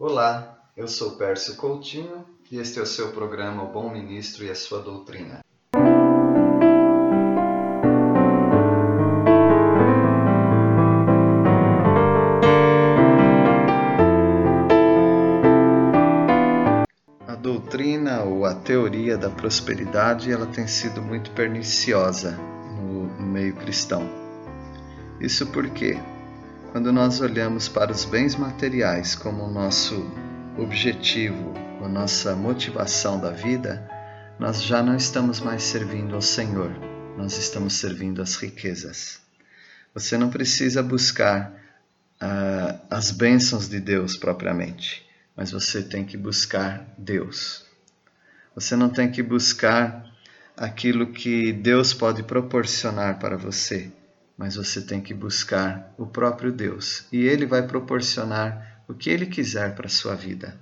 Olá, eu sou Pércio Coutinho e este é o seu programa O Bom Ministro e a Sua Doutrina. A doutrina ou a teoria da prosperidade ela tem sido muito perniciosa no, meio cristão. Isso porque quando nós olhamos para os bens materiais como o nosso objetivo, a nossa motivação da vida, nós já não estamos mais servindo ao Senhor, nós estamos servindo às riquezas. Você não precisa buscar uh, as bênçãos de Deus propriamente, mas você tem que buscar Deus. Você não tem que buscar aquilo que Deus pode proporcionar para você, mas você tem que buscar o próprio Deus e ele vai proporcionar o que ele quiser para a sua vida.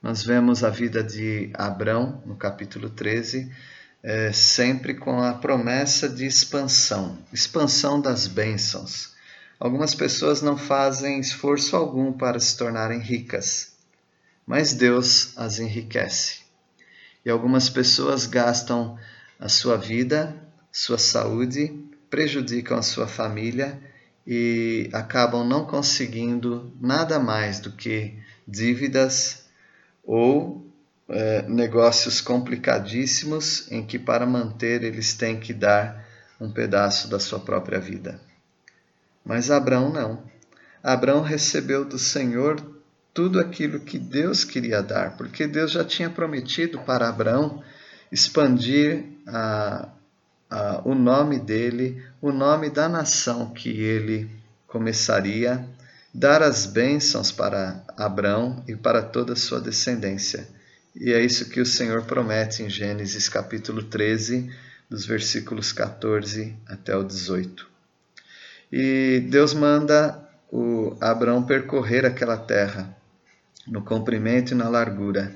Nós vemos a vida de Abrão no capítulo 13, é, sempre com a promessa de expansão expansão das bênçãos. Algumas pessoas não fazem esforço algum para se tornarem ricas, mas Deus as enriquece. E algumas pessoas gastam a sua vida, sua saúde, prejudicam a sua família e acabam não conseguindo nada mais do que dívidas ou é, negócios complicadíssimos em que, para manter, eles têm que dar um pedaço da sua própria vida. Mas Abraão não. Abraão recebeu do Senhor tudo aquilo que Deus queria dar, porque Deus já tinha prometido para Abraão expandir a, o nome dele, o nome da nação que ele começaria, dar as bênçãos para Abraão e para toda a sua descendência. E é isso que o Senhor promete em Gênesis capítulo 13, dos versículos 14 até o 18. E Deus manda o Abraão percorrer aquela terra, no comprimento e na largura,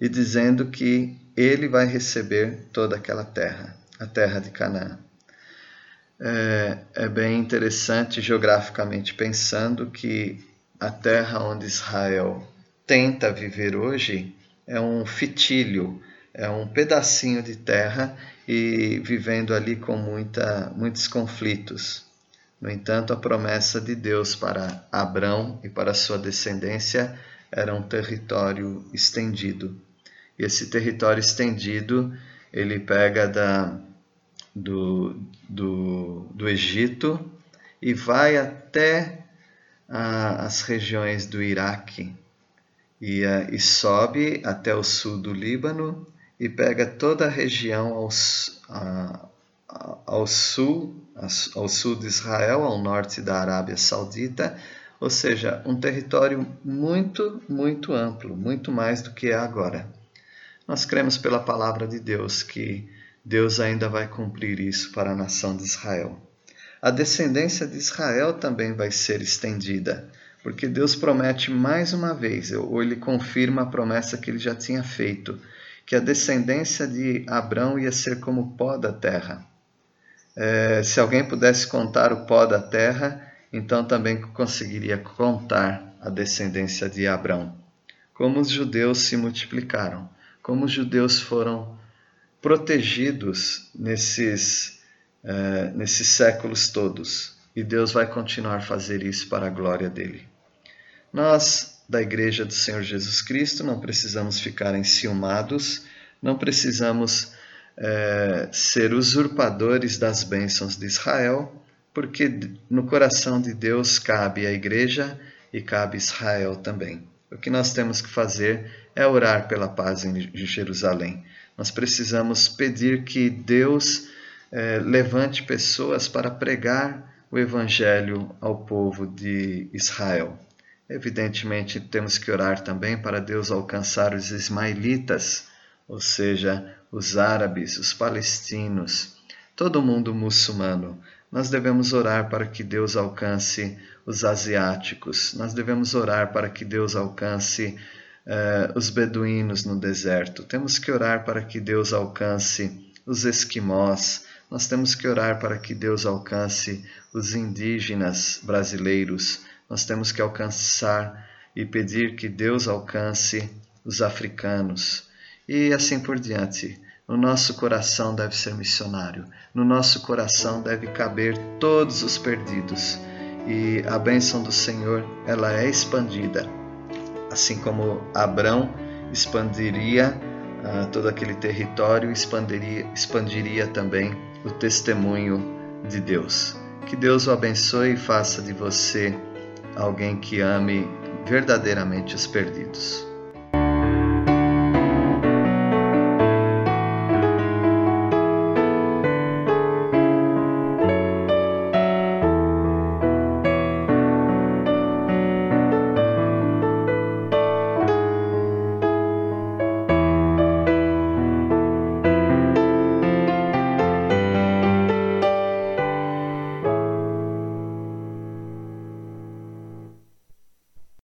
e dizendo que ele vai receber toda aquela terra a terra de Canaã. É, é bem interessante geograficamente pensando que a terra onde Israel tenta viver hoje é um fitilho, é um pedacinho de terra e vivendo ali com muita, muitos conflitos. No entanto, a promessa de Deus para Abrão e para sua descendência era um território estendido. E esse território estendido ele pega da, do, do, do Egito e vai até as regiões do Iraque e, e sobe até o sul do Líbano e pega toda a região ao, ao sul, ao sul de Israel, ao norte da Arábia Saudita, ou seja, um território muito, muito amplo, muito mais do que é agora. Nós cremos pela palavra de Deus que Deus ainda vai cumprir isso para a nação de Israel. A descendência de Israel também vai ser estendida, porque Deus promete mais uma vez, ou ele confirma a promessa que ele já tinha feito, que a descendência de Abrão ia ser como o pó da terra. É, se alguém pudesse contar o pó da terra, então também conseguiria contar a descendência de Abrão. Como os judeus se multiplicaram como os judeus foram protegidos nesses, uh, nesses séculos todos. E Deus vai continuar a fazer isso para a glória dele. Nós, da Igreja do Senhor Jesus Cristo, não precisamos ficar enciumados, não precisamos uh, ser usurpadores das bênçãos de Israel, porque no coração de Deus cabe a Igreja e cabe Israel também. O que nós temos que fazer é orar pela paz em Jerusalém. Nós precisamos pedir que Deus eh, levante pessoas para pregar o Evangelho ao povo de Israel. Evidentemente, temos que orar também para Deus alcançar os ismaelitas, ou seja, os árabes, os palestinos, todo mundo muçulmano. Nós devemos orar para que Deus alcance os asiáticos, nós devemos orar para que Deus alcance uh, os beduínos no deserto, temos que orar para que Deus alcance os esquimós, nós temos que orar para que Deus alcance os indígenas brasileiros, nós temos que alcançar e pedir que Deus alcance os africanos. E assim por diante. No nosso coração deve ser missionário, no nosso coração deve caber todos os perdidos. E a bênção do Senhor ela é expandida, assim como Abrão expandiria uh, todo aquele território, expandiria, expandiria também o testemunho de Deus. Que Deus o abençoe e faça de você alguém que ame verdadeiramente os perdidos.